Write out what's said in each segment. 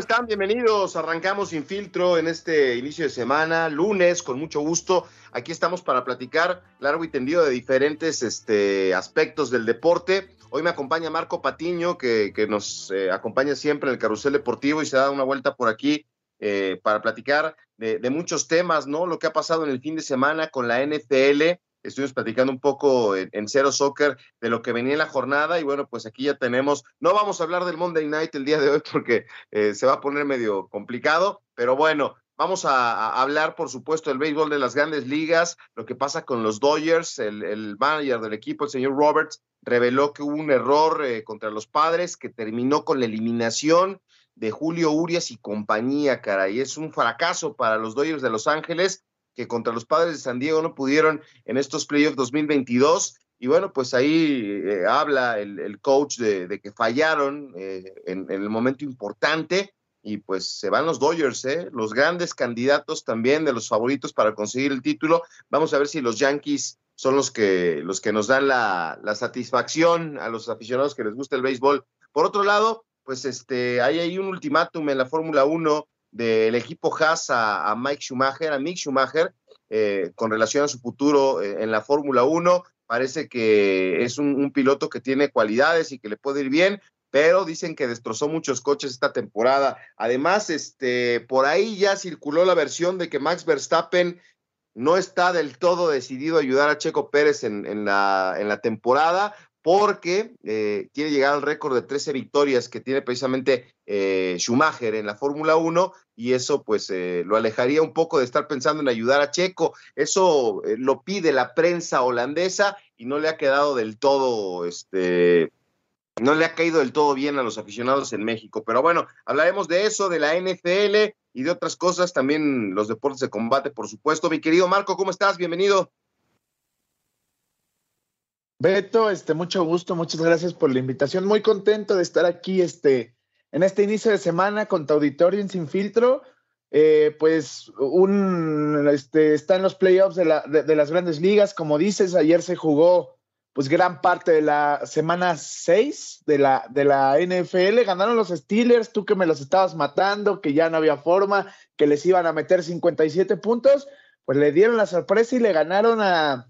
Están? Bienvenidos. Arrancamos sin filtro en este inicio de semana, lunes, con mucho gusto. Aquí estamos para platicar largo y tendido de diferentes este, aspectos del deporte. Hoy me acompaña Marco Patiño, que, nos eh, acompaña siempre en el carrusel deportivo y se da una vuelta por aquí eh, para platicar de, muchos temas, ¿no? Lo que ha pasado en el fin de semana con la NFL, estuvimos platicando un poco en, Cero Soccer de lo que venía en la jornada y bueno, pues aquí ya tenemos, no vamos a hablar del Monday Night el día de hoy porque eh, se va a poner medio complicado, pero bueno, vamos a, hablar por supuesto del béisbol de las grandes ligas, lo que pasa con los Dodgers, el, el manager del equipo, el señor Roberts, reveló que hubo un error eh, contra los padres que terminó con la eliminación de Julio Urias y compañía, cara, y es un fracaso para los Dodgers de Los Ángeles que contra los padres de San Diego no pudieron en estos playoffs 2022. Y bueno, pues ahí eh, habla el, coach de, que fallaron eh, en, el momento importante y pues se van los Dodgers, ¿eh? los grandes candidatos también de los favoritos para conseguir el título. Vamos a ver si los Yankees son los que, los que nos dan la, la satisfacción a los aficionados que les gusta el béisbol. Por otro lado, pues este, hay ahí un ultimátum en la Fórmula 1 del equipo Haas a, Mike Schumacher, a Mick Schumacher, eh, con relación a su futuro eh, en la Fórmula 1. Parece que es un, un, piloto que tiene cualidades y que le puede ir bien, pero dicen que destrozó muchos coches esta temporada. Además, este, por ahí ya circuló la versión de que Max Verstappen no está del todo decidido a ayudar a Checo Pérez en, en, la, en la temporada, porque eh, quiere llegar al récord de 13 victorias que tiene precisamente eh, Schumacher en la Fórmula 1 y eso pues eh, lo alejaría un poco de estar pensando en ayudar a Checo. Eso eh, lo pide la prensa holandesa y no le ha quedado del todo, este, no le ha caído del todo bien a los aficionados en México. Pero bueno, hablaremos de eso, de la NFL y de otras cosas, también los deportes de combate, por supuesto. Mi querido Marco, ¿cómo estás? Bienvenido. Beto, este, mucho gusto, muchas gracias por la invitación. Muy contento de estar aquí este, en este inicio de semana con tu auditorio en Sin Filtro. Eh, pues un, este, está en los playoffs de, la, de, de, las grandes ligas. Como dices, ayer se jugó pues gran parte de la semana 6 de la, de la NFL. Ganaron los Steelers, tú que me los estabas matando, que ya no había forma, que les iban a meter 57 puntos. Pues le dieron la sorpresa y le ganaron a,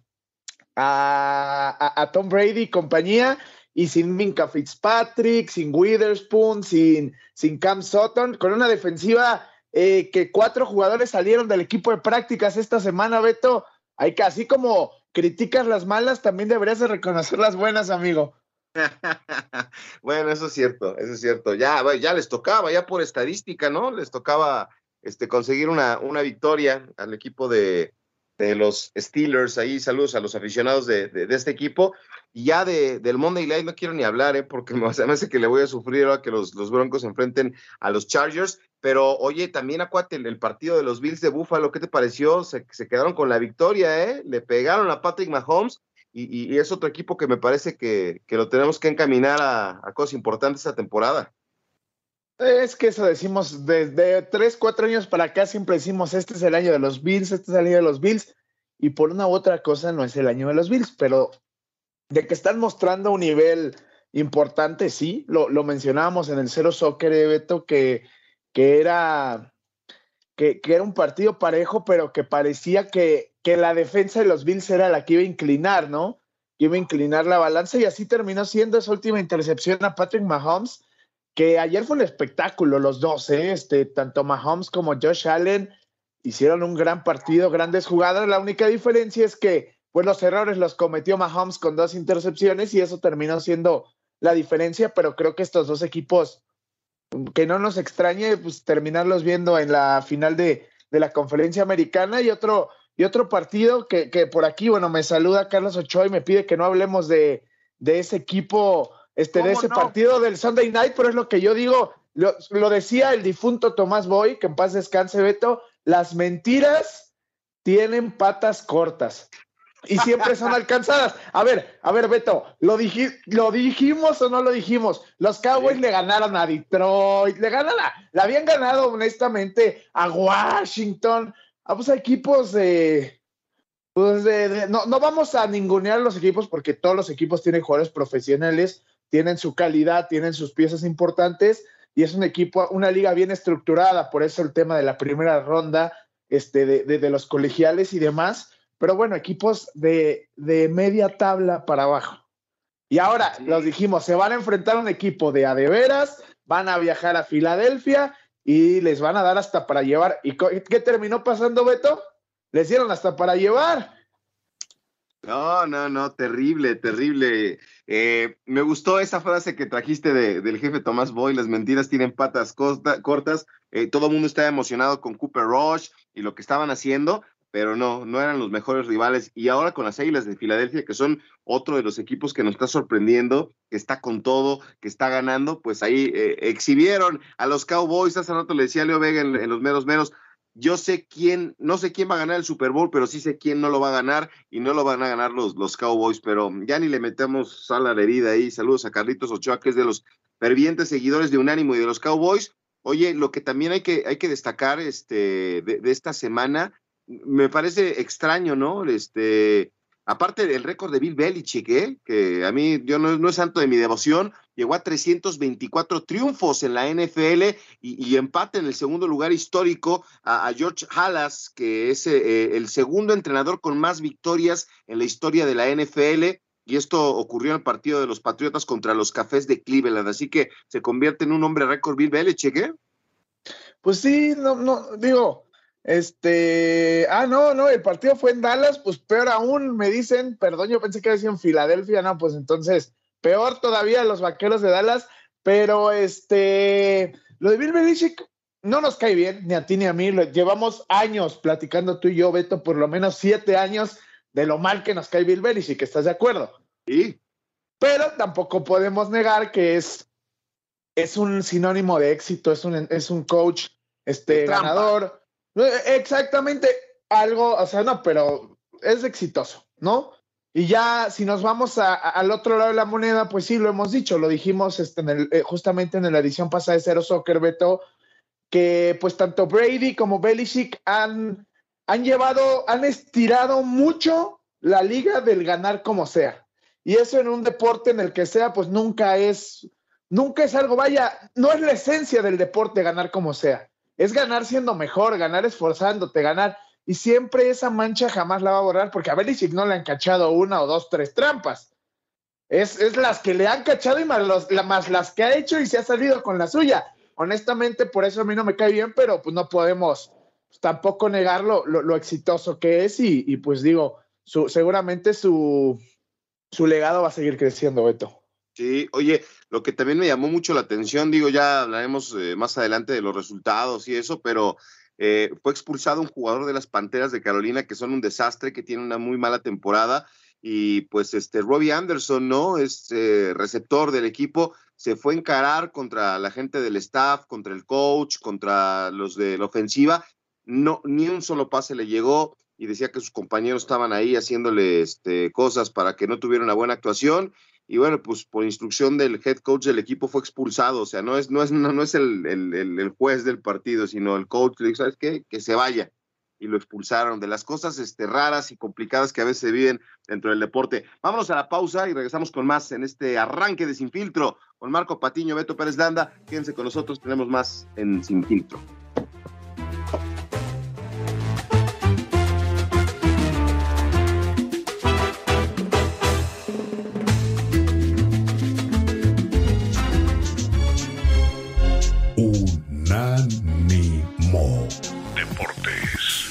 a, a, Tom Brady y compañía, y sin Minka Fitzpatrick, sin Witherspoon, sin, sin Cam Sutton, con una defensiva eh, que cuatro jugadores salieron del equipo de prácticas esta semana, Beto. Hay que, así como criticas las malas, también deberías de reconocer las buenas, amigo. bueno, eso es cierto, eso es cierto. Ya, ya les tocaba, ya por estadística, ¿no? Les tocaba este, conseguir una, una victoria al equipo de, de los Steelers, ahí saludos a los aficionados de, de, este equipo. Y ya de, del Monday Night no quiero ni hablar, ¿eh? porque me hace que le voy a sufrir ahora que los, los Broncos se enfrenten a los Chargers. Pero oye, también acuate el, el partido de los Bills de Buffalo, ¿qué te pareció? Se, se quedaron con la victoria, ¿eh? Le pegaron a Patrick Mahomes y, y, es otro equipo que me parece que, que lo tenemos que encaminar a, a cosas importantes esta temporada. Es que eso decimos desde tres, cuatro años para acá, siempre decimos, este es el año de los Bills, este es el año de los Bills, y por una u otra cosa no es el año de los Bills, pero de que están mostrando un nivel importante, sí, lo, lo mencionábamos en el Cero Soccer, Beto, que, que, era, que, que, era un partido parejo, pero que parecía que, que la defensa de los Bills era la que iba a inclinar, ¿no? Que iba a inclinar la balanza, y así terminó siendo esa última intercepción a Patrick Mahomes que ayer fue un espectáculo los dos, ¿eh? este, tanto Mahomes como Josh Allen hicieron un gran partido, grandes jugadas. La única diferencia es que pues los errores los cometió Mahomes con dos intercepciones y eso terminó siendo la diferencia, pero creo que estos dos equipos, que no nos extrañe, pues terminarlos viendo en la final de, de la conferencia americana. Y otro, y otro partido que, que, por aquí, bueno, me saluda Carlos Ochoa y me pide que no hablemos de, de ese equipo, este, de ese partido del Sunday Night, pero es lo que yo digo, lo, lo decía el difunto Tomás Boy, que en paz descanse Beto, las mentiras tienen patas cortas y siempre son alcanzadas. A ver, a ver, Beto, ¿lo, ¿lo dijimos o no lo dijimos? Los Cowboys le ganaron a Detroit, le ganaron, a, le habían ganado honestamente a Washington, a pues, equipos de, pues de, no, no vamos a ningunear los equipos porque todos los equipos tienen jugadores profesionales, tienen su calidad, tienen sus piezas importantes y es un equipo, una liga bien estructurada, por eso el tema de la primera ronda este, de, de, los colegiales y demás, pero bueno, equipos de, de media tabla para abajo. Y ahora, sí. los dijimos, se van a enfrentar a un equipo de adeveras, van a viajar a Filadelfia y les van a dar hasta para llevar. ¿Y qué terminó pasando, Beto? Les dieron hasta para llevar. No, no, no, terrible, terrible. Eh, me gustó esa frase que trajiste de, del jefe Tomás Boy, las mentiras tienen patas corta, cortas. Eh, todo el mundo estaba emocionado con Cooper Rush y lo que estaban haciendo, pero no, no eran los mejores rivales. Y ahora con las Águilas de Filadelfia, que son otro de los equipos que nos está sorprendiendo, que está con todo, que está ganando, pues ahí eh, exhibieron a los Cowboys. Hace rato le decía a Leo Vega en, en los meros meros, yo sé quién, no sé quién va a ganar el Super Bowl, pero sí sé quién no lo va a ganar y no lo van a ganar los, los Cowboys, pero ya ni le metemos sal a la herida ahí. Saludos a Carlitos Ochoa, que es de los fervientes seguidores de Unánimo y de los Cowboys. Oye, lo que también hay que, hay que destacar este, de, de esta semana, me parece extraño, ¿no? Este, aparte del récord de Bill Belichick, ¿eh? que a mí yo no, es santo de mi devoción, llegó a 324 triunfos en la NFL y, empate en el segundo lugar histórico a, George Halas, que es eh, el segundo entrenador con más victorias en la historia de la NFL. Y esto ocurrió en el partido de los Patriotas contra los Cafés de Cleveland. Así que se convierte en un hombre récord Bill Belichick, ¿eh? Pues sí, no, no, digo, este, ah, no, no, el partido fue en Dallas, pues peor aún, me dicen, perdón, yo pensé que decía en Filadelfia, no, pues entonces, peor todavía los vaqueros de Dallas, pero este, lo de Bill Belichick no nos cae bien, ni a ti ni a mí, lo, llevamos años platicando tú y yo, Beto, por lo menos siete años de lo mal que nos cae Bill Belichick, ¿estás de acuerdo? Sí. Pero tampoco podemos negar que es, es un sinónimo de éxito, es un, es un coach este, ganador Exactamente algo, o sea, no, pero es exitoso, ¿no? Y ya, si nos vamos al otro lado de la moneda, pues sí, lo hemos dicho, lo dijimos este, en el, eh, justamente en la edición pasada de Cero Soccer, Beto, que pues tanto Brady como Belichick han llevado, han estirado mucho la liga del ganar como sea. Y eso en un deporte en el que sea, pues nunca es, nunca es algo, vaya, no es la esencia del deporte ganar como sea es ganar siendo mejor, ganar esforzándote, ganar. Y siempre esa mancha jamás la va a borrar, porque a Belichick no le han cachado una o dos, tres trampas. Es, es las que le han cachado y más, las que ha hecho y se ha salido con la suya. Honestamente, por eso a mí no me cae bien, pero pues no podemos pues, tampoco negar lo, lo, lo, exitoso que es y, y pues digo, su, seguramente su, su legado va a seguir creciendo, Beto. Sí, oye, lo que también me llamó mucho la atención, digo, ya hablaremos eh, más adelante de los resultados y eso, pero eh, fue expulsado un jugador de las Panteras de Carolina que son un desastre, que tiene una muy mala temporada y pues este Robbie Anderson, ¿no? Es eh, receptor del equipo, se fue a encarar contra la gente del staff, contra el coach, contra los de la ofensiva, no, ni un solo pase le llegó y decía que sus compañeros estaban ahí haciéndole este, cosas para que no tuviera una buena actuación y bueno, pues por instrucción del head coach del equipo fue expulsado, o sea, no es, no es, no, no es el, el, el, juez del partido, sino el coach le dijo, ¿sabes qué? Que se vaya. Y lo expulsaron de las cosas este, raras y complicadas que a veces se viven dentro del deporte. Vámonos a la pausa y regresamos con más en este arranque de Sin Filtro con Marco Patiño, Beto Pérez Landa. Quédense con nosotros, tenemos más en Sin Filtro. Unánimo Deportes.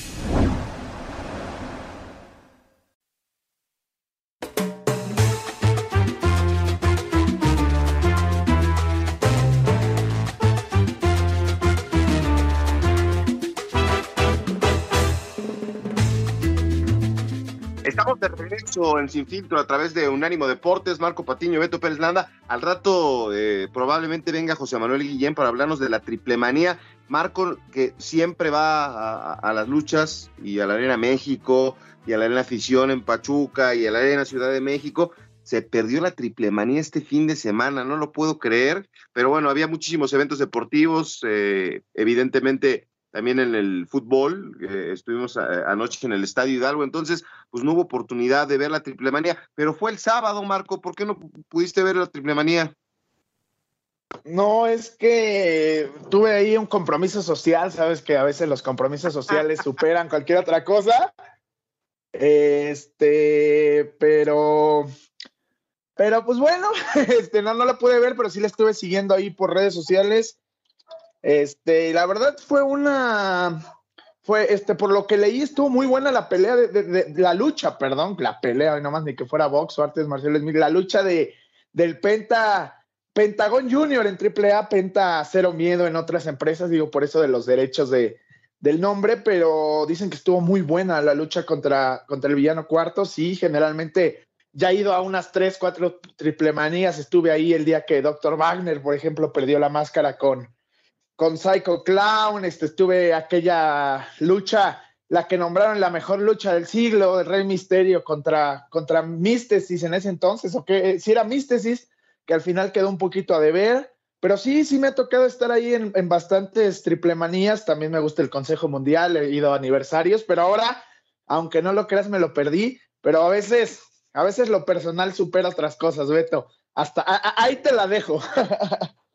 En Sin Filtro a través de Unánimo Deportes, Marco Patiño, Beto Pérez Landa. Al rato eh, probablemente venga José Manuel Guillén para hablarnos de la triplemanía. Marco, que siempre va a, a, las luchas y a la Arena México y a la Arena Afición en Pachuca y a la Arena Ciudad de México, se perdió la triplemanía este fin de semana, no lo puedo creer, pero bueno, había muchísimos eventos deportivos, eh, evidentemente también en el fútbol, eh, estuvimos a, anoche en el Estadio Hidalgo, entonces pues no hubo oportunidad de ver la triple manía, pero fue el sábado, Marco, ¿por qué no pudiste ver la triple manía? No, es que tuve ahí un compromiso social, sabes que a veces los compromisos sociales superan cualquier otra cosa. Este, pero, pero pues bueno, este, no, no la pude ver, pero sí la estuve siguiendo ahí por redes sociales. Este, la verdad fue una, fue, este, por lo que leí, estuvo muy buena la pelea de, de, la lucha, perdón, la pelea, no más ni que fuera box o artes marciales, la lucha de, del Penta, Pentagón Junior en AAA, Penta Cero Miedo en otras empresas, digo, por eso de los derechos de, del nombre, pero dicen que estuvo muy buena la lucha contra, contra el villano cuarto, sí, generalmente ya he ido a unas tres, cuatro triple manías, estuve ahí el día que Dr. Wagner, por ejemplo, perdió la máscara con con Psycho Clown, este, estuve aquella lucha, la que nombraron la mejor lucha del siglo, el Rey Misterio contra, contra Místesis en ese entonces, o que si era Místesis, que al final quedó un poquito a deber, pero sí, sí me ha tocado estar ahí en, en bastantes triplemanías, también me gusta el Consejo Mundial, he ido a aniversarios, pero ahora, aunque no lo creas, me lo perdí, pero a veces, a veces lo personal supera otras cosas, Beto. Hasta ahí te la dejo.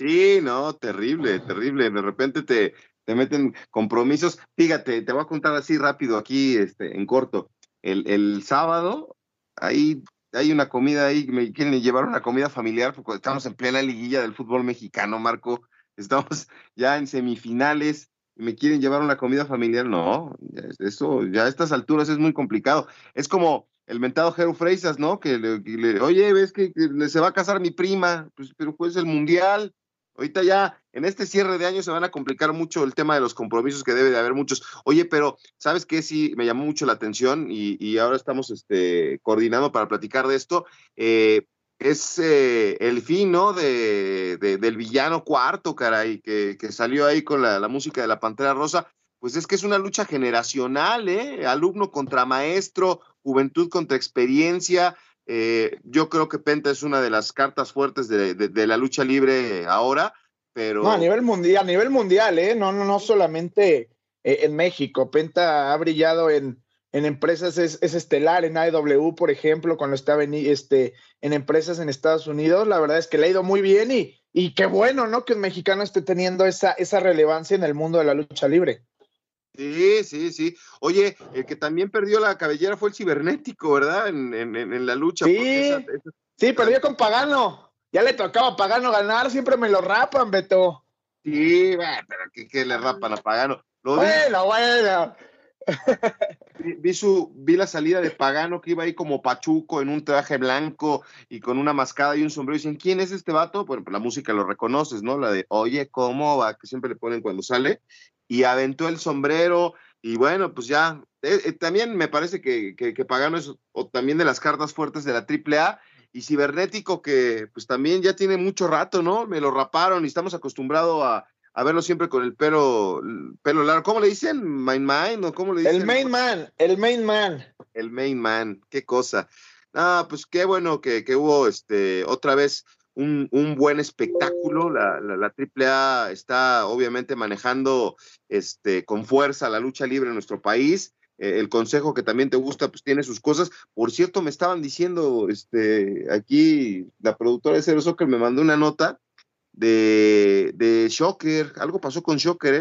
Sí, no, terrible, terrible. De repente te, te meten compromisos. Fíjate, te voy a contar así rápido aquí, este, en corto. El, el sábado, ahí hay una comida ahí, me quieren llevar una comida familiar, porque estamos en plena liguilla del fútbol mexicano, Marco. Estamos ya en semifinales y me quieren llevar una comida familiar. No, eso ya a estas alturas es muy complicado. Es como el mentado Jero Freisas, ¿no? Que le, que le, oye, ves que, que, se va a casar mi prima, pues, pero pues el mundial. Ahorita ya en este cierre de año se van a complicar mucho el tema de los compromisos que debe de haber muchos. Oye, pero ¿sabes qué? Sí, me llamó mucho la atención y, y ahora estamos este, coordinando para platicar de esto. Eh, es eh, el fin, ¿no? De, de, del villano cuarto, caray, que, que salió ahí con la, la, música de la Pantera Rosa. Pues es que es una lucha generacional, ¿eh? Alumno contra maestro, juventud contra experiencia. Eh, yo creo que Penta es una de las cartas fuertes de, la lucha libre ahora, pero... No, a nivel mundial, a nivel mundial, ¿eh? No, no, no solamente eh, en México. Penta ha brillado en, en empresas, es, es, estelar en AEW, por ejemplo, cuando estaba en, este, en empresas en Estados Unidos. La verdad es que le ha ido muy bien y, y qué bueno, ¿no? Que un mexicano esté teniendo esa, esa relevancia en el mundo de la lucha libre. Sí, sí, sí. Oye, el que también perdió la cabellera fue el cibernético, ¿verdad? En, en, en la lucha. Sí, esa, esa... sí, perdió con Pagano. Ya le tocaba a Pagano ganar, siempre me lo rapan, Beto. Sí, bueno, pero ¿qué, qué le rapan a Pagano? Lo bueno, vi, bueno. Vi, vi, su, vi la salida de Pagano que iba ahí como Pachuco en un traje blanco y con una mascada y un sombrero. Y dicen, ¿quién es este vato? Bueno, pues la música lo reconoces, ¿no? La de, oye, ¿cómo va? Que siempre le ponen cuando sale y aventó el sombrero y bueno, pues ya, eh, eh, también me parece que, que, que, Pagano es o también de las cartas fuertes de la AAA y Cibernético que pues también ya tiene mucho rato, ¿no? Me lo raparon y estamos acostumbrados a, a verlo siempre con el pelo, el pelo largo. ¿Cómo le dicen? ¿Main man? ¿O cómo le dicen? El main man, el main man. El main man, qué cosa. Ah, pues qué bueno que, que hubo este otra vez un, un, buen espectáculo. La, la, la, AAA está obviamente manejando este, con fuerza la lucha libre en nuestro país. Eh, el consejo que también te gusta, pues tiene sus cosas. Por cierto, me estaban diciendo este, aquí, la productora de Cero Soccer me mandó una nota de, de Shocker. Algo pasó con Shocker, ¿eh?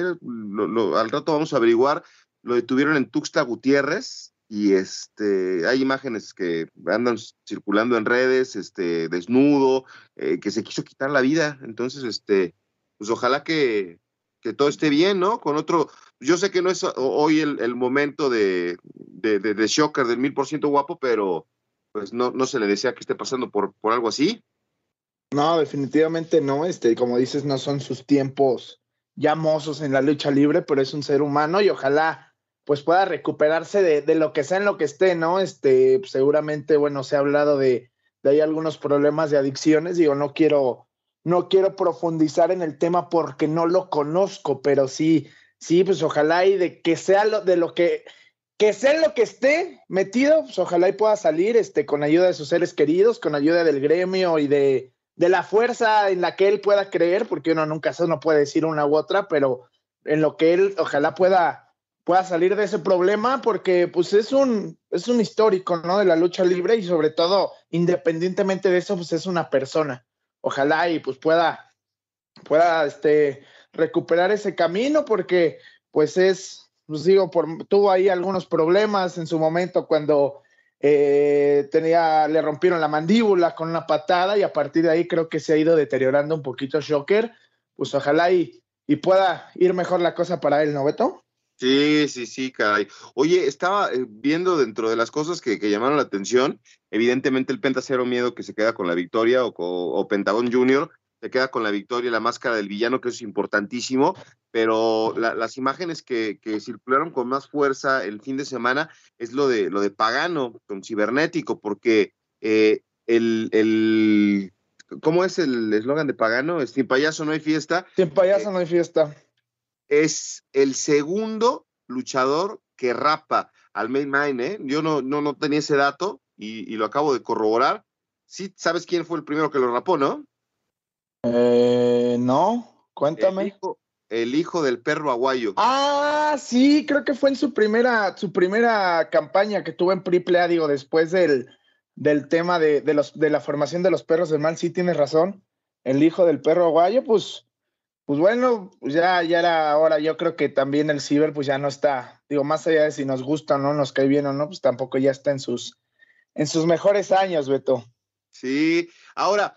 al rato vamos a averiguar. Lo detuvieron en Tuxtla Gutiérrez, y este hay imágenes que andan circulando en redes este desnudo eh, que se quiso quitar la vida entonces este pues ojalá que, que todo esté bien, ¿no? Con otro, yo sé que no es hoy el, momento de, de, de, Shocker del mil por ciento guapo, pero pues no, no se le desea que esté pasando por, por algo así. No, definitivamente no. Este, como dices, no son sus tiempos ya mozos en la lucha libre, pero es un ser humano y ojalá pues pueda recuperarse de, de lo que sea en lo que esté, ¿no? Este, seguramente, bueno, se ha hablado de, de algunos problemas de adicciones. Digo, no quiero, no quiero profundizar en el tema porque no lo conozco, pero sí, sí, pues ojalá y de que sea lo, de lo que, que sea lo que esté metido, pues ojalá y pueda salir este, con ayuda de sus seres queridos, con ayuda del gremio y de, de la fuerza en la que él pueda creer, porque uno nunca se no puede decir una u otra, pero en lo que él ojalá pueda pueda salir de ese problema porque pues es un es un histórico, ¿no? de la lucha libre y sobre todo independientemente de eso pues es una persona. Ojalá y pues pueda pueda este recuperar ese camino porque pues es pues digo por tuvo ahí algunos problemas en su momento cuando eh, tenía, le rompieron la mandíbula con una patada y a partir de ahí creo que se ha ido deteriorando un poquito Shocker. Pues ojalá y, y pueda ir mejor la cosa para él, ¿no, Beto? Sí, sí, sí, caray. Oye, estaba eh, viendo dentro de las cosas que, llamaron la atención, evidentemente el Penta Cero Miedo que se queda con la victoria o, o, Pentagon Junior se queda con la victoria, la máscara del villano, que es importantísimo, pero las imágenes que, que, circularon con más fuerza el fin de semana es lo de, lo de Pagano con Cibernético, porque eh, el, el, ¿cómo es el eslogan de Pagano? Sin payaso no hay fiesta. Sin payaso no hay fiesta es el segundo luchador que rapa al main main, ¿eh? Yo no, no, no tenía ese dato y, lo acabo de corroborar. Sí, ¿sabes quién fue el primero que lo rapó, no? Eh, no, cuéntame. El hijo, del perro aguayo. Ah, sí, creo que fue en su primera, su primera campaña que tuvo en Triple A, digo, después del, del tema de, de, los, de la formación de los perros del mal, sí tienes razón. El hijo del perro aguayo, pues pues bueno, pues ya, ya era ahora, yo creo que también el ciber pues ya no está, digo, más allá de si nos gusta o no, nos cae bien o no, pues tampoco ya está en sus, en sus mejores años, Beto. Sí, ahora,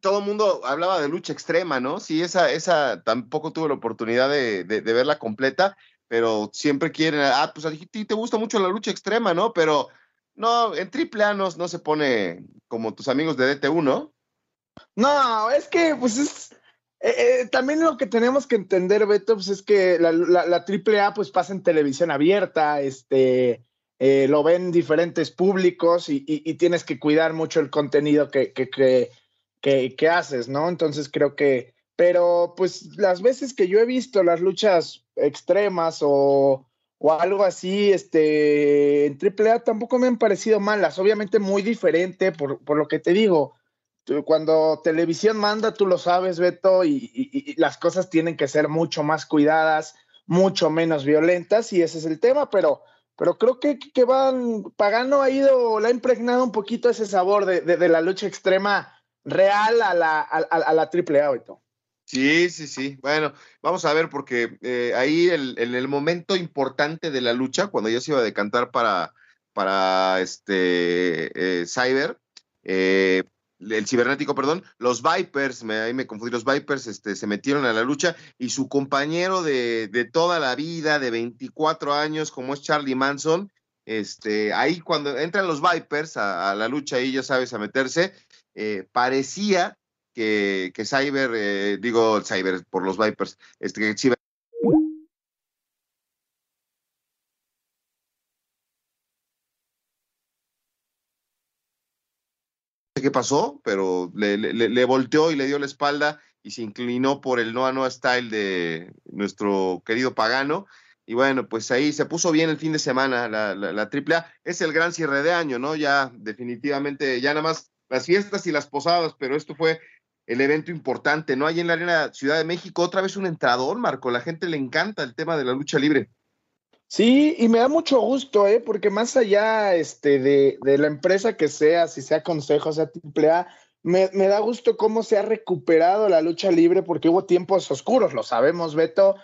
todo el mundo hablaba de lucha extrema, ¿no? Sí, esa, esa tampoco tuve la oportunidad de, verla completa, pero siempre quieren, ah, pues a ti te gusta mucho la lucha extrema, ¿no? Pero no, en triple A no, no se pone como tus amigos de DT1, ¿no? No, es que pues es eh, eh, también lo que tenemos que entender, Beto, pues es que la, la, AAA pues pasa en televisión abierta, este, eh, lo ven diferentes públicos y, tienes que cuidar mucho el contenido que, que, que, que, haces, ¿no? Entonces creo que, pero pues las veces que yo he visto las luchas extremas o, o algo así, este, en AAA tampoco me han parecido malas, obviamente muy diferente por, por lo que te digo cuando televisión manda, tú lo sabes, Beto, y, las cosas tienen que ser mucho más cuidadas, mucho menos violentas, y ese es el tema, pero, pero creo que, que van, Pagano ha ido, le ha impregnado un poquito ese sabor de, la lucha extrema real a la, a, la triple A, Beto. Sí, sí, sí. Bueno, vamos a ver, porque eh, ahí en el, momento importante de la lucha, cuando ya se iba a decantar para, para este eh, Cyber, eh, el cibernético, perdón, los Vipers, me, ahí me confundí, los Vipers este, se metieron a la lucha y su compañero de, de, toda la vida, de 24 años, como es Charlie Manson, este, ahí cuando entran los Vipers a, la lucha, ahí ya sabes, a meterse, eh, parecía que, que Cyber, eh, digo Cyber por los Vipers, este, que qué pasó, pero le, volteó y le dio la espalda y se inclinó por el Noa Noa Style de nuestro querido Pagano. Y bueno, pues ahí se puso bien el fin de semana la, la, AAA. Es el gran cierre de año, ¿no? Ya definitivamente, ya nada más las fiestas y las posadas, pero esto fue el evento importante, ¿no? Ahí en la Arena Ciudad de México, otra vez un entrador, Marco. La gente le encanta el tema de la lucha libre. Sí, y me da mucho gusto, ¿eh? porque más allá este, de, de la empresa que sea, si sea Consejo, sea AAA, me, me da gusto cómo se ha recuperado la lucha libre, porque hubo tiempos oscuros, lo sabemos, Beto.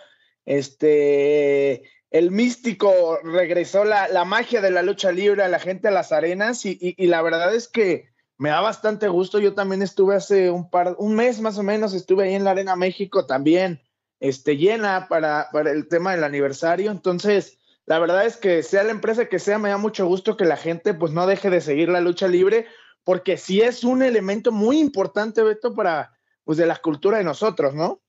Este, el místico regresó la, la magia de la lucha libre a la gente a las arenas, y, y, y la verdad es que me da bastante gusto. Yo también estuve hace un par, un mes más o menos, estuve ahí en la Arena México también, este, llena para, para el tema del aniversario. Entonces, la verdad es que sea la empresa que sea, me da mucho gusto que la gente pues no deje de seguir la lucha libre, porque sí es un elemento muy importante, Beto, para pues de la cultura de nosotros, ¿no?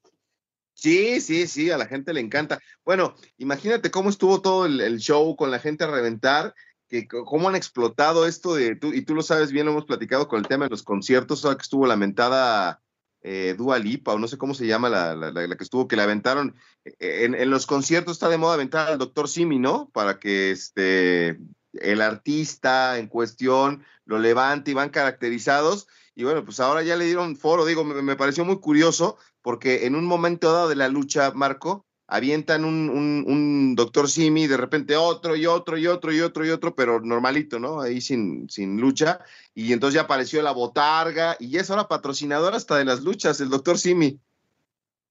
Sí, sí, sí, a la gente le encanta. Bueno, imagínate cómo estuvo todo el, show con la gente a reventar, que cómo han explotado esto de, tú, y tú lo sabes bien, lo hemos platicado con el tema de los conciertos, que estuvo lamentada eh, Dua Lipa, o no sé cómo se llama la, la, que estuvo, que la aventaron. Eh, en, los conciertos está de moda aventar al doctor Simi, ¿no? Para que este, el artista en cuestión lo levante y van caracterizados. Y bueno, pues ahora ya le dieron foro, digo, me, me pareció muy curioso, porque en un momento dado de la lucha, Marco, avientan un, un, doctor Simi, de repente otro y otro y otro y otro y otro, pero normalito, ¿no? Ahí sin, sin lucha. Y entonces ya apareció la botarga y es ahora patrocinador hasta de las luchas, el doctor Simi.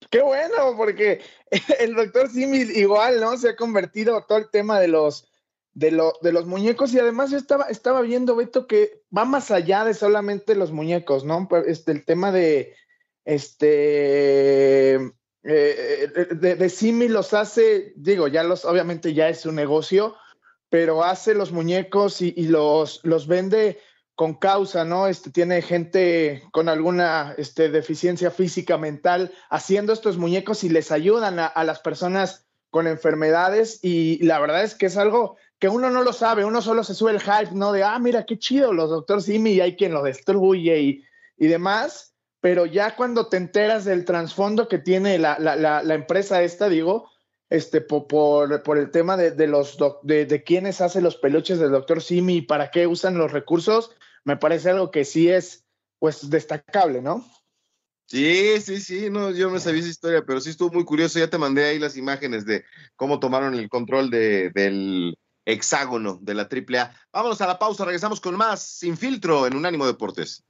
Qué bueno, porque el doctor Simi igual, ¿no? Se ha convertido todo el tema de los, de, de los muñecos y además yo estaba, estaba viendo, Beto, que va más allá de solamente los muñecos, ¿no? Este, el tema de, este, eh, de, de, Simi los hace, digo, ya los, obviamente ya es un negocio, pero hace los muñecos y, los, los vende con causa, ¿no? Este, tiene gente con alguna este, deficiencia física, mental, haciendo estos muñecos y les ayudan a, las personas con enfermedades y la verdad es que es algo que uno no lo sabe, uno solo se sube el hype, ¿no? De, ah, mira, qué chido los doctor Simi y hay quien lo destruye y, y demás pero ya cuando te enteras del trasfondo que tiene la, la, la, empresa esta, digo, este, por, por, el tema de, de los de, quiénes hacen los peluches del doctor Simi y para qué usan los recursos, me parece algo que sí es pues destacable, ¿no? Sí, sí, sí, no, yo no sabía esa historia, pero sí estuvo muy curioso. Ya te mandé ahí las imágenes de cómo tomaron el control de, del hexágono de la AAA. Vámonos a la pausa, regresamos con más Sin Filtro en Unánimo Deportes.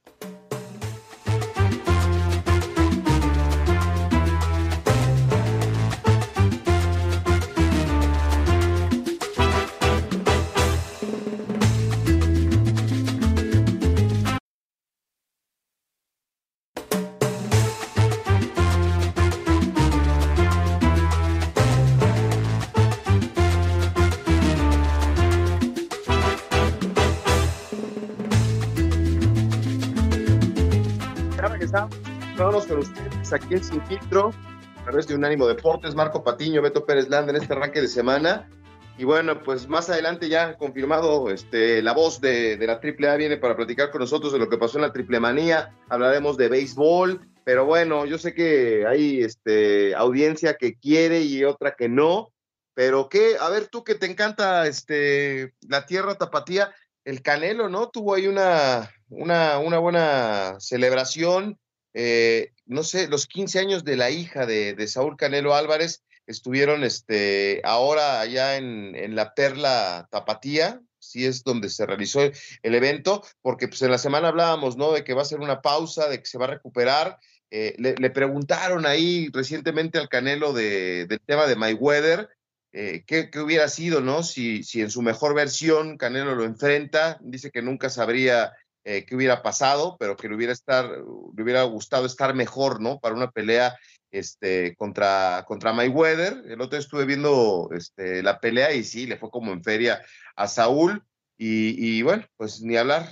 Con ustedes aquí en Sin Filtro, a través de Unánimo Deportes, Marco Patiño, Beto Pérez Landa en este arranque de semana. Y bueno, pues más adelante ya confirmado, este, la voz de, de la AAA viene para platicar con nosotros de lo que pasó en la Triple Manía. Hablaremos de béisbol, pero bueno, yo sé que hay este, audiencia que quiere y otra que no. Pero qué, a ver, tú que te encanta este, la tierra tapatía, el Canelo, ¿no? Tuvo ahí una, una, una buena celebración eh, no sé, los 15 años de la hija de, Saúl Canelo Álvarez estuvieron este, ahora allá en, la Perla Tapatía, sí es donde se realizó el evento, porque pues en la semana hablábamos, ¿no? De que va a ser una pausa, de que se va a recuperar. Eh, le, preguntaron ahí recientemente al Canelo de, del tema de Mayweather, eh, ¿qué, ¿qué, hubiera sido, ¿no? Si, si en su mejor versión Canelo lo enfrenta, dice que nunca sabría eh, qué hubiera pasado, pero que le hubiera, estar, le hubiera gustado estar mejor, ¿no? Para una pelea este, contra, contra Mayweather. El otro día estuve viendo este, la pelea y sí, le fue como en feria a Saúl. Y, bueno, pues ni hablar,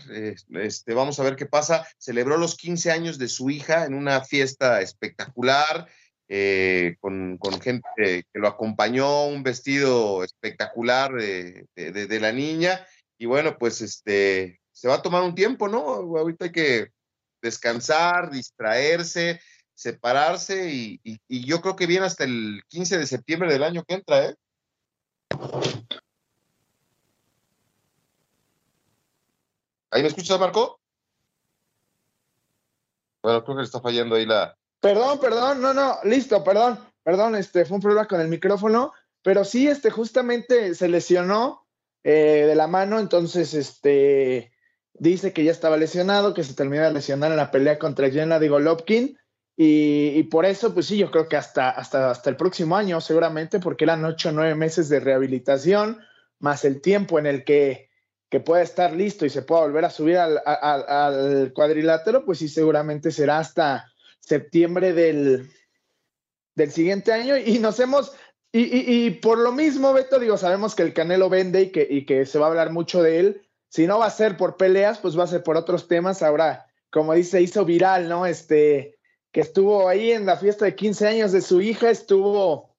este, vamos a ver qué pasa. Celebró los 15 años de su hija en una fiesta espectacular, eh, con, con, gente que lo acompañó, un vestido espectacular de, de, de, la niña. Y bueno, pues este, se va a tomar un tiempo, ¿no? Ahorita hay que descansar, distraerse, separarse y, yo creo que viene hasta el 15 de septiembre del año que entra, ¿eh? ¿Ahí me escuchas, Marco? Bueno, creo que le está fallando ahí la... Perdón, perdón, no, no, listo, perdón, perdón, este, fue un problema con el micrófono, pero sí, este, justamente se lesionó eh, de la mano, entonces, este, dice que ya estaba lesionado, que se terminó de lesionar en la pelea contra Gennady Golovkin. Y, y, por eso, pues sí, yo creo que hasta, hasta, hasta el próximo año, seguramente, porque eran ocho o nueve meses de rehabilitación, más el tiempo en el que, que pueda estar listo y se pueda volver a subir al, al cuadrilátero, pues sí, seguramente será hasta septiembre del, del siguiente año y nos hemos, y, por lo mismo, Beto, digo, sabemos que el Canelo vende y que, y que se va a hablar mucho de él. Si no va a ser por peleas, pues va a ser por otros temas. Ahora, como dice, hizo viral, ¿no? Este, que estuvo ahí en la fiesta de 15 años de su hija, estuvo,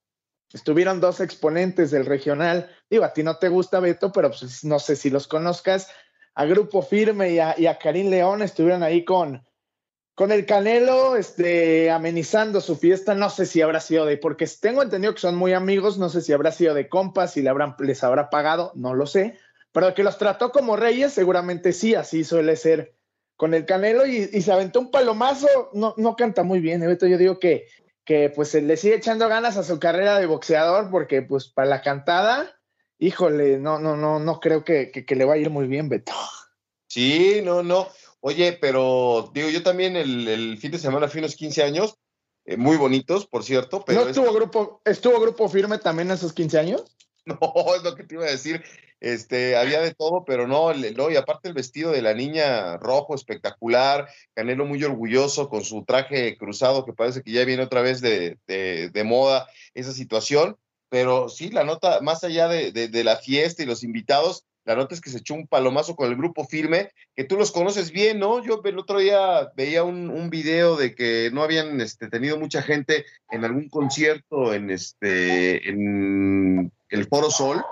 estuvieron dos exponentes del regional. Digo, a ti no te gusta, Beto, pero pues no sé si los conozcas. A Grupo Firme y a, Karim León estuvieron ahí con, con el Canelo este, amenizando su fiesta, no sé si habrá sido de, porque tengo entendido que son muy amigos, no sé si habrá sido de compas, si le habrán, les habrá pagado, no lo sé, pero que los trató como reyes, seguramente sí, así suele ser con el Canelo y, se aventó un palomazo, no, no canta muy bien, Beto, yo digo que, que pues le sigue echando ganas a su carrera de boxeador, porque pues para la cantada, híjole, no, no, no, no creo que, que, que le vaya a ir muy bien, Beto. Sí, no, no. Oye, pero digo, yo también el, fin de semana fui unos 15 años, eh, muy bonitos, por cierto. Pero ¿No estuvo, grupo, estuvo grupo firme también esos 15 años? No, es lo que te iba a decir. Este, había de todo, pero no, no, y aparte el vestido de la niña rojo espectacular, Canelo muy orgulloso con su traje cruzado que parece que ya viene otra vez de, de, moda esa situación, pero sí, la nota, más allá de, de, la fiesta y los invitados, la nota es que se echó un palomazo con el grupo firme, que tú los conoces bien, ¿no? Yo el otro día veía un, un video de que no habían este, tenido mucha gente en algún concierto en, este, en el Foro Sol,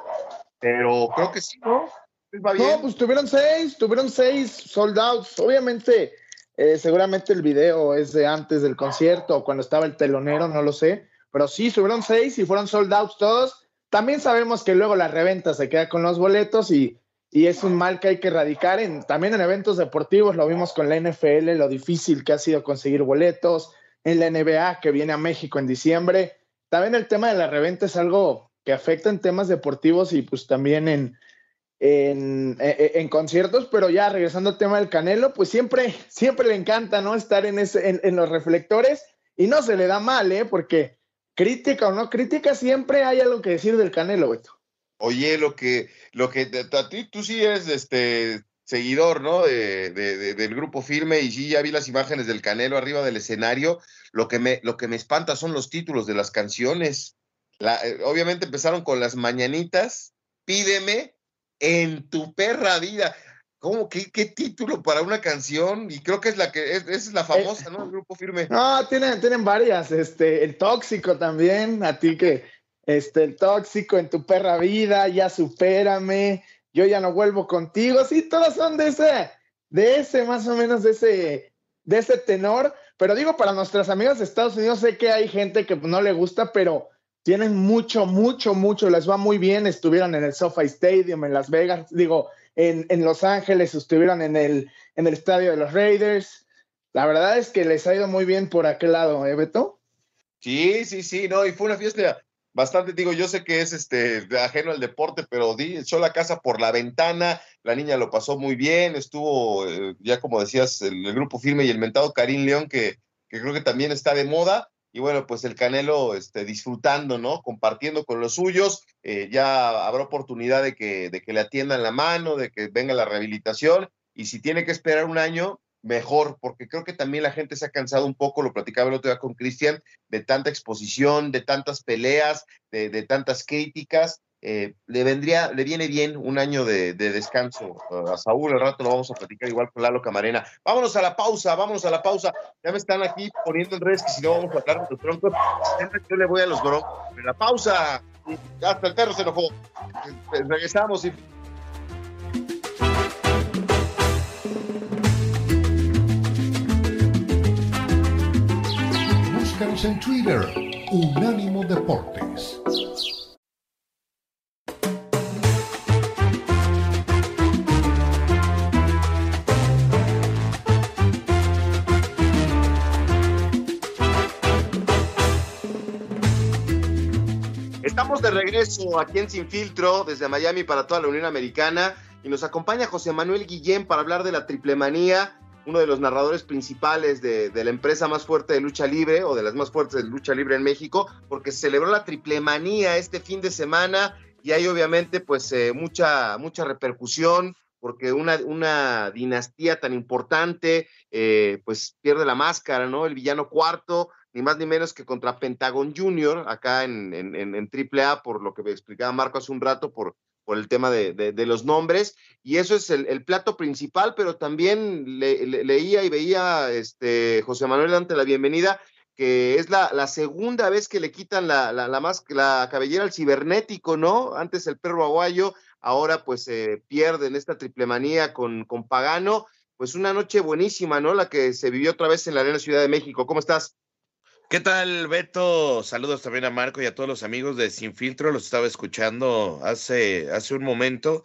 pero creo que sí, ¿no? No, pues tuvieron seis, tuvieron seis sold outs. Obviamente, eh, seguramente el video es de antes del concierto o cuando estaba el telonero, no lo sé. Pero sí, tuvieron seis y fueron sold outs todos. También sabemos que luego la reventa se queda con los boletos y, es un mal que hay que erradicar. En, también en eventos deportivos lo vimos con la NFL, lo difícil que ha sido conseguir boletos, en la NBA que viene a México en diciembre. También el tema de la reventa es algo que afecta en temas deportivos y pues también en, en, e, e, conciertos, pero ya regresando al tema del Canelo, pues siempre, siempre le encanta, ¿no? Estar en, ese, en los reflectores y no se le da mal, ¿eh? Porque crítica o no crítica, siempre hay algo que decir del Canelo, Beto. Oye, lo que, lo que a ti, tú sí eres este seguidor, ¿no? De, del grupo firme y sí ya vi las imágenes del Canelo arriba del escenario. Lo que me, lo que me espanta son los títulos de las canciones. Eh, obviamente empezaron con las mañanitas. Pídeme en tu perra vida. ¿Cómo? ¿Qué, ¿Qué, título para una canción? Y creo que es la que es, es la famosa, ¿no? El grupo firme. No, tienen, tienen varias. Este, el tóxico también, a ti que, este, el tóxico en tu perra vida, ya supérame, yo ya no vuelvo contigo. Sí, todas son de ese, de ese, más o menos de ese, de ese tenor. Pero digo, para nuestras amigas de Estados Unidos, sé que hay gente que no le gusta, pero tienen mucho, mucho, mucho, les va muy bien. Estuvieron en el SoFi Stadium, en Las Vegas, digo, en, Los Ángeles, estuvieron en el, en el estadio de los Raiders. La verdad es que les ha ido muy bien por aquel lado, ¿eh, Beto? Sí, sí, sí, no, y fue una fiesta bastante, digo, yo sé que es este ajeno al deporte, pero di, echó la casa por la ventana, la niña lo pasó muy bien, estuvo, eh, ya como decías, el, grupo firme y el mentado Karim León, que, que creo que también está de moda, y bueno, pues el Canelo este, disfrutando, ¿no? Compartiendo con los suyos, eh, ya habrá oportunidad de que, de que le atiendan la mano, de que venga la rehabilitación, y si tiene que esperar un año, mejor, porque creo que también la gente se ha cansado un poco, lo platicaba el otro día con Cristian, de tanta exposición, de tantas peleas, de, de tantas críticas, eh, le vendría, le viene bien un año de, descanso a Saúl. Al rato lo vamos a platicar igual con Lalo Camarena. Vámonos a la pausa, vámonos a la pausa. Ya me están aquí poniendo en redes que si no vamos a hablar de los broncos. Yo le voy a los broncos. La pausa, hasta el perro se enojó. Regresamos y en Twitter, Unánimo Deportes. De regreso aquí en Sin Filtro, desde Miami para toda la Unión Americana, y nos acompaña José Manuel Guillén para hablar de la triple manía, uno de los narradores principales de, la empresa más fuerte de lucha libre, o de las más fuertes de lucha libre en México, porque se celebró la triple manía este fin de semana, y hay obviamente pues eh, mucha, mucha repercusión, porque una, una dinastía tan importante, eh, pues pierde la máscara, ¿no? El villano cuarto, ni más ni menos que contra Pentagon Junior, acá en, en, en, AAA, por lo que me explicaba Marco hace un rato, por, por el tema de, de, los nombres, y eso es el, plato principal, pero también leía y veía este, José Manuel ante la bienvenida, que es la, segunda vez que le quitan la, la, la, la cabellera al cibernético, ¿no? Antes el perro aguayo, ahora pues eh, pierden esta triple manía con, con Pagano. Pues una noche buenísima, ¿no? La que se vivió otra vez en la Arena Ciudad de México. ¿Cómo estás? ¿Qué tal, Beto? Saludos también a Marco y a todos los amigos de Sin Filtro. Los estaba escuchando hace, hace un momento.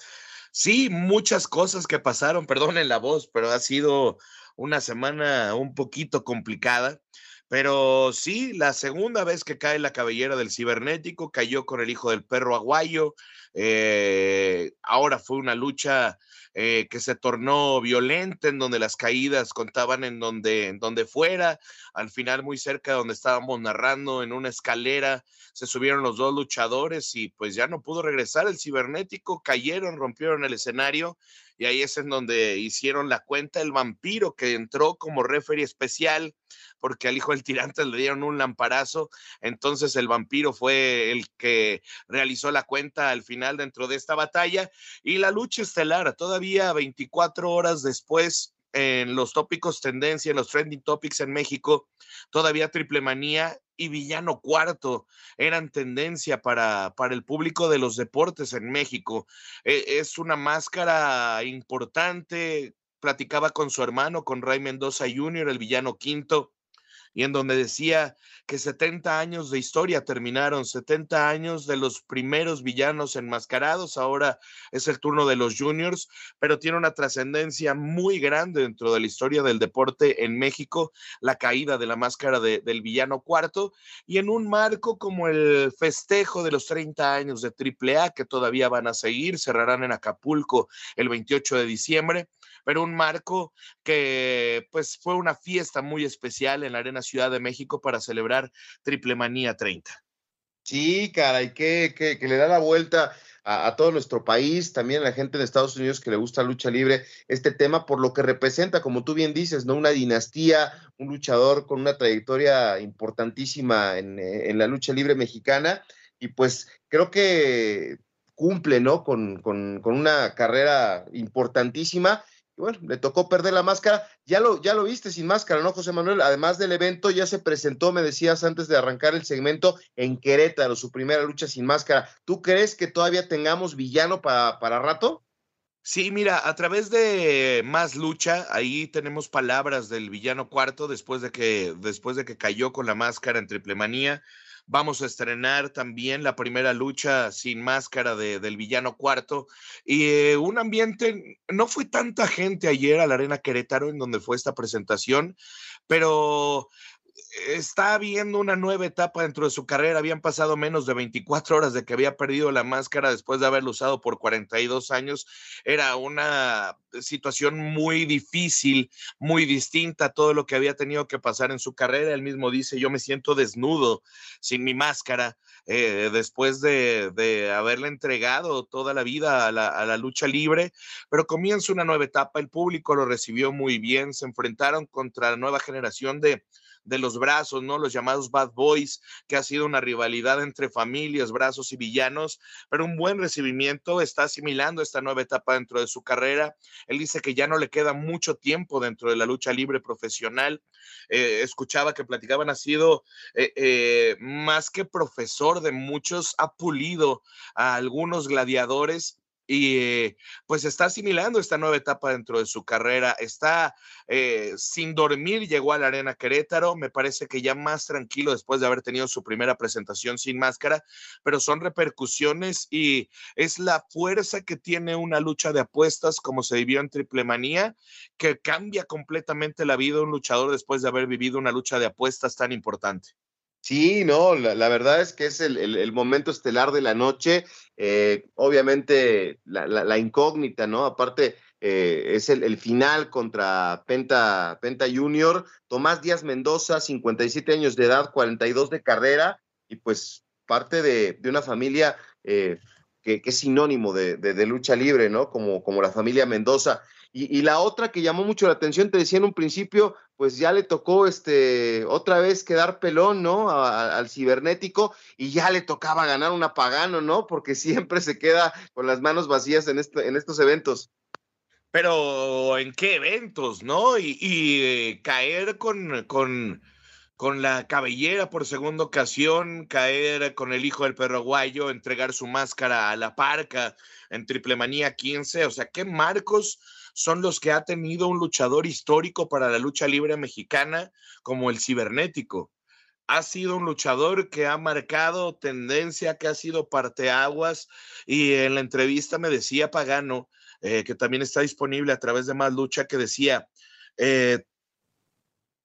Sí, muchas cosas que pasaron, perdonen la voz, pero ha sido una semana un poquito complicada. Pero sí, la segunda vez que cae la cabellera del cibernético, cayó con el hijo del perro aguayo. Eh, ahora fue una lucha eh, que se tornó violenta, en donde las caídas contaban en donde, en donde fuera, al final muy cerca de donde estábamos narrando, en una escalera, se subieron los dos luchadores y pues ya no pudo regresar el cibernético, cayeron, rompieron el escenario y ahí es en donde hicieron la cuenta el vampiro que entró como referee especial porque al hijo del tirante le dieron un lamparazo, entonces el vampiro fue el que realizó la cuenta al final dentro de esta batalla y la lucha estelar todavía 24 horas después en los tópicos tendencia, en los trending topics en México, todavía triple manía y villano cuarto eran tendencia para, para el público de los deportes en México. E, es una máscara importante. Platicaba con su hermano, con Ray Mendoza Jr., el villano quinto, y en donde decía que 70 años de historia terminaron, 70 años de los primeros villanos enmascarados, ahora es el turno de los juniors, pero tiene una trascendencia muy grande dentro de la historia del deporte en México, la caída de la máscara del villano cuarto, y en un marco como el festejo de los 30 años de AAA, que todavía van a seguir, cerrarán en Acapulco el 28 de diciembre, pero un marco que pues fue una fiesta muy especial en la Arena Ciudad de México para celebrar Triple Manía 30. Sí, caray, que, que, que le da la vuelta a, todo nuestro país, también a la gente de Estados Unidos que le gusta lucha libre, este tema por lo que representa, como tú bien dices, ¿no? Una dinastía, un luchador con una trayectoria importantísima en, en la lucha libre mexicana, y pues creo que cumple, ¿no? Con, con, con una carrera importantísima bueno, le tocó perder la máscara. Ya lo, ya lo viste sin máscara, ¿no, José Manuel? Además del evento, ya se presentó, me decías antes de arrancar el segmento, en Querétaro, su primera lucha sin máscara. ¿Tú crees que todavía tengamos villano para, para rato? Sí, mira, a través de Más Lucha, ahí tenemos palabras del villano cuarto después de que, después de que cayó con la máscara en Triple Manía. Vamos a estrenar también la primera lucha sin máscara de, del villano cuarto. Y eh, un ambiente, no fue tanta gente ayer a la Arena Querétaro en donde fue esta presentación, pero está viendo una nueva etapa dentro de su carrera. Habían pasado menos de 24 horas de que había perdido la máscara después de haberlo usado por 42 años. Era una situación muy difícil, muy distinta a todo lo que había tenido que pasar en su carrera. Él mismo dice, yo me siento desnudo sin mi máscara eh, después de, de, haberle entregado toda la vida a la, a la lucha libre, pero comienza una nueva etapa. El público lo recibió muy bien, se enfrentaron contra la nueva generación de de los brazos, ¿no? Los llamados Bad Boys, que ha sido una rivalidad entre familias, brazos y villanos, pero un buen recibimiento, está asimilando esta nueva etapa dentro de su carrera. Él dice que ya no le queda mucho tiempo dentro de la lucha libre profesional. Eh, escuchaba que platicaban, ha sido eh, eh, más que profesor de muchos, ha pulido a algunos gladiadores y eh, pues está asimilando esta nueva etapa dentro de su carrera. Está eh, sin dormir, llegó a la Arena Querétaro, me parece que ya más tranquilo después de haber tenido su primera presentación sin máscara, pero son repercusiones y es la fuerza que tiene una lucha de apuestas como se vivió en Triple Manía, que cambia completamente la vida de un luchador después de haber vivido una lucha de apuestas tan importante. Sí, no, la, verdad es que es el, momento estelar de la noche. Eh, obviamente, la, incógnita, ¿no? Aparte, eh, es el, final contra Penta, Penta Junior. Tomás Díaz Mendoza, 57 años de edad, 42 de carrera, y pues parte de, una familia eh, que, es sinónimo de, lucha libre, ¿no? Como, como la familia Mendoza. Y, la otra que llamó mucho la atención, te decía en un principio, pues ya le tocó este otra vez quedar pelón, ¿no? al cibernético y ya le tocaba ganar un apagano, ¿no? Porque siempre se queda con las manos vacías en, este, en estos eventos. Pero ¿en qué eventos, no? Y, eh, caer con, con, con la cabellera por segunda ocasión, caer con el hijo del perro guayo, entregar su máscara a la parca en Triple Manía 15, o sea, ¿qué marcos son los que ha tenido un luchador histórico para la lucha libre mexicana como el cibernético. Ha sido un luchador que ha marcado tendencia, que ha sido parteaguas y en la entrevista me decía Pagano, eh, que también está disponible a través de Más Lucha, que decía, eh,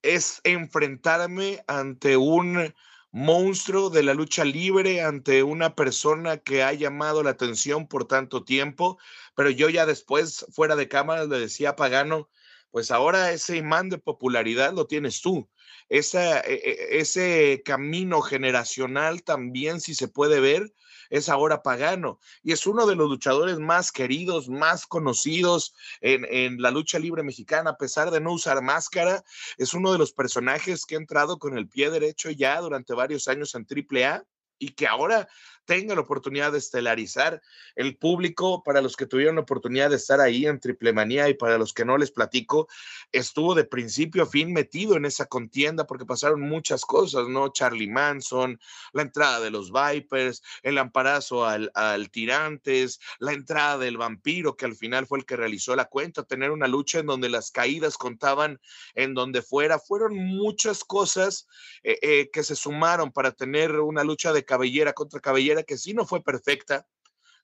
es enfrentarme ante un monstruo de la lucha libre ante una persona que ha llamado la atención por tanto tiempo, pero yo ya después, fuera de cámara, le decía a Pagano, pues ahora ese imán de popularidad lo tienes tú. Esa, e, e, ese camino generacional también, si se puede ver, es ahora Pagano y es uno de los luchadores más queridos, más conocidos en, en, la lucha libre mexicana, a pesar de no usar máscara, es uno de los personajes que ha entrado con el pie derecho ya durante varios años en AAA y que ahora tenga la oportunidad de estelarizar el público, para los que tuvieron la oportunidad de estar ahí en Triple Manía y para los que no les platico, estuvo de principio a fin metido en esa contienda porque pasaron muchas cosas, ¿no? Charlie Manson, la entrada de los Vipers, el amparazo al, al Tirantes, la entrada del vampiro que al final fue el que realizó la cuenta, tener una lucha en donde las caídas contaban en donde fuera, fueron muchas cosas eh, eh, que se sumaron para tener una lucha de cabellera contra cabellera que sí no fue perfecta,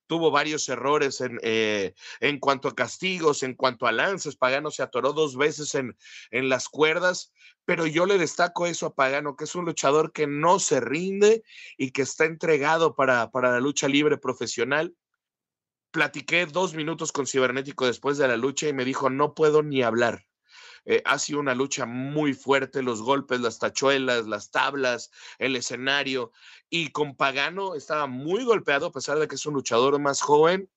tuvo varios errores en, eh, en cuanto a castigos, en cuanto a lances. Pagano se atoró dos veces en, en las cuerdas, pero yo le destaco eso a Pagano, que es un luchador que no se rinde y que está entregado para, para la lucha libre profesional. Platiqué dos minutos con Cibernético después de la lucha y me dijo, no puedo ni hablar. Eh, ha sido una lucha muy fuerte, los golpes, las tachuelas, las tablas, el escenario. Y con Pagano estaba muy golpeado, a pesar de que es un luchador más joven.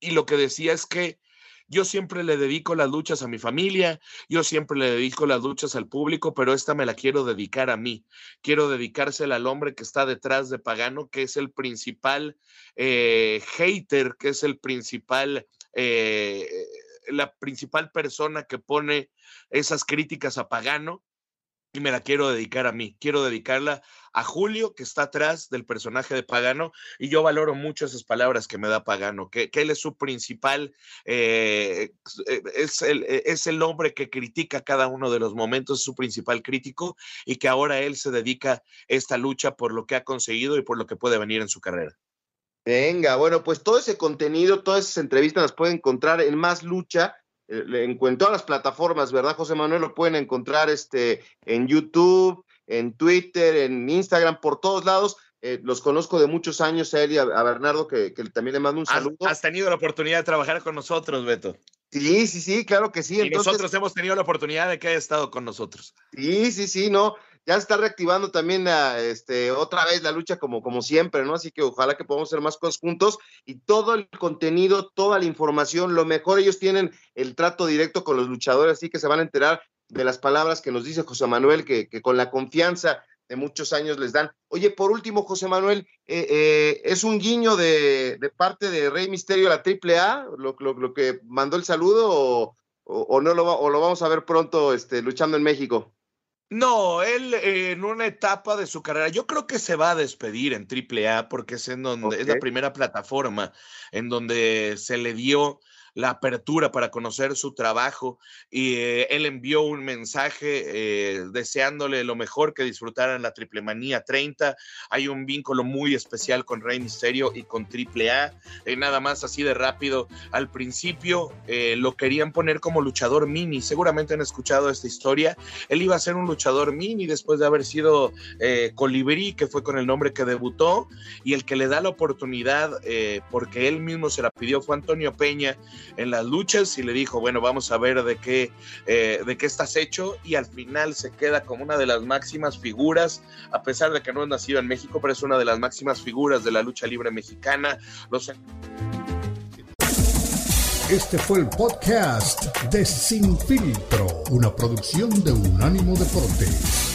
Y lo que decía es que yo siempre le dedico las luchas a mi familia, yo siempre le dedico las luchas al público, pero esta me la quiero dedicar a mí. Quiero dedicársela al hombre que está detrás de Pagano, que es el principal eh, hater, que es el principal eh, la principal persona que pone esas críticas a Pagano y me la quiero dedicar a mí. Quiero dedicarla a Julio, que está atrás del personaje de Pagano, y yo valoro mucho esas palabras que me da Pagano, que, él es su principal, eh, eh, es, el, eh, es el hombre que critica cada uno de los momentos, es su principal crítico, y que ahora él se dedica esta lucha por lo que ha conseguido y por lo que puede venir en su carrera. Venga, bueno, pues todo ese contenido, todas esas entrevistas las pueden encontrar en Más Lucha, eh, en, todas las plataformas, ¿verdad, José Manuel? Lo pueden encontrar este, en YouTube, en Twitter, en Instagram, por todos lados. Eh, los conozco de muchos años a él y a, Bernardo, que, también le mando un saludo. Has, tenido la oportunidad de trabajar con nosotros, Beto. Sí, sí, sí, claro que sí. Y nosotros hemos tenido la oportunidad de que haya estado con nosotros. Sí, sí, sí, no ya está reactivando también este, otra vez la lucha como, como siempre, ¿no? Así que ojalá que podamos hacer más cosas juntos y todo el contenido, toda la información, lo mejor ellos tienen el trato directo con los luchadores, así que se van a enterar de las palabras que nos dice José Manuel, que, con la confianza de muchos años les dan. Oye, por último, José Manuel, eh, eh, ¿es un guiño de, parte de Rey Misterio la AAA, lo, lo, que mandó el saludo, o, o, no lo, o lo vamos a ver pronto este, luchando en México? No, él eh, en una etapa de su carrera, yo creo que se va a despedir en AAA porque es en donde es la primera plataforma en donde se le dio la apertura para conocer su trabajo y eh, él envió un mensaje eh, deseándole lo mejor que disfrutaran la Triple Manía 30. Hay un vínculo muy especial con Rey Misterio y con Triple A. Eh, nada más así de rápido. Al principio lo querían poner como luchador mini. Seguramente han escuchado esta historia. Él iba a ser un luchador mini después de haber sido Colibrí, que fue con el nombre que debutó. Y el que le da la oportunidad, porque él mismo se la pidió, fue Antonio Peña en las luchas y le dijo, bueno, vamos a ver de qué, eh, de qué estás hecho y al final se queda como una de las máximas figuras, a pesar de que no es nacido en México, pero es una de las máximas figuras de la lucha libre mexicana. Los... Este fue el podcast de Sin Filtro, una producción de Unánimo Deportes.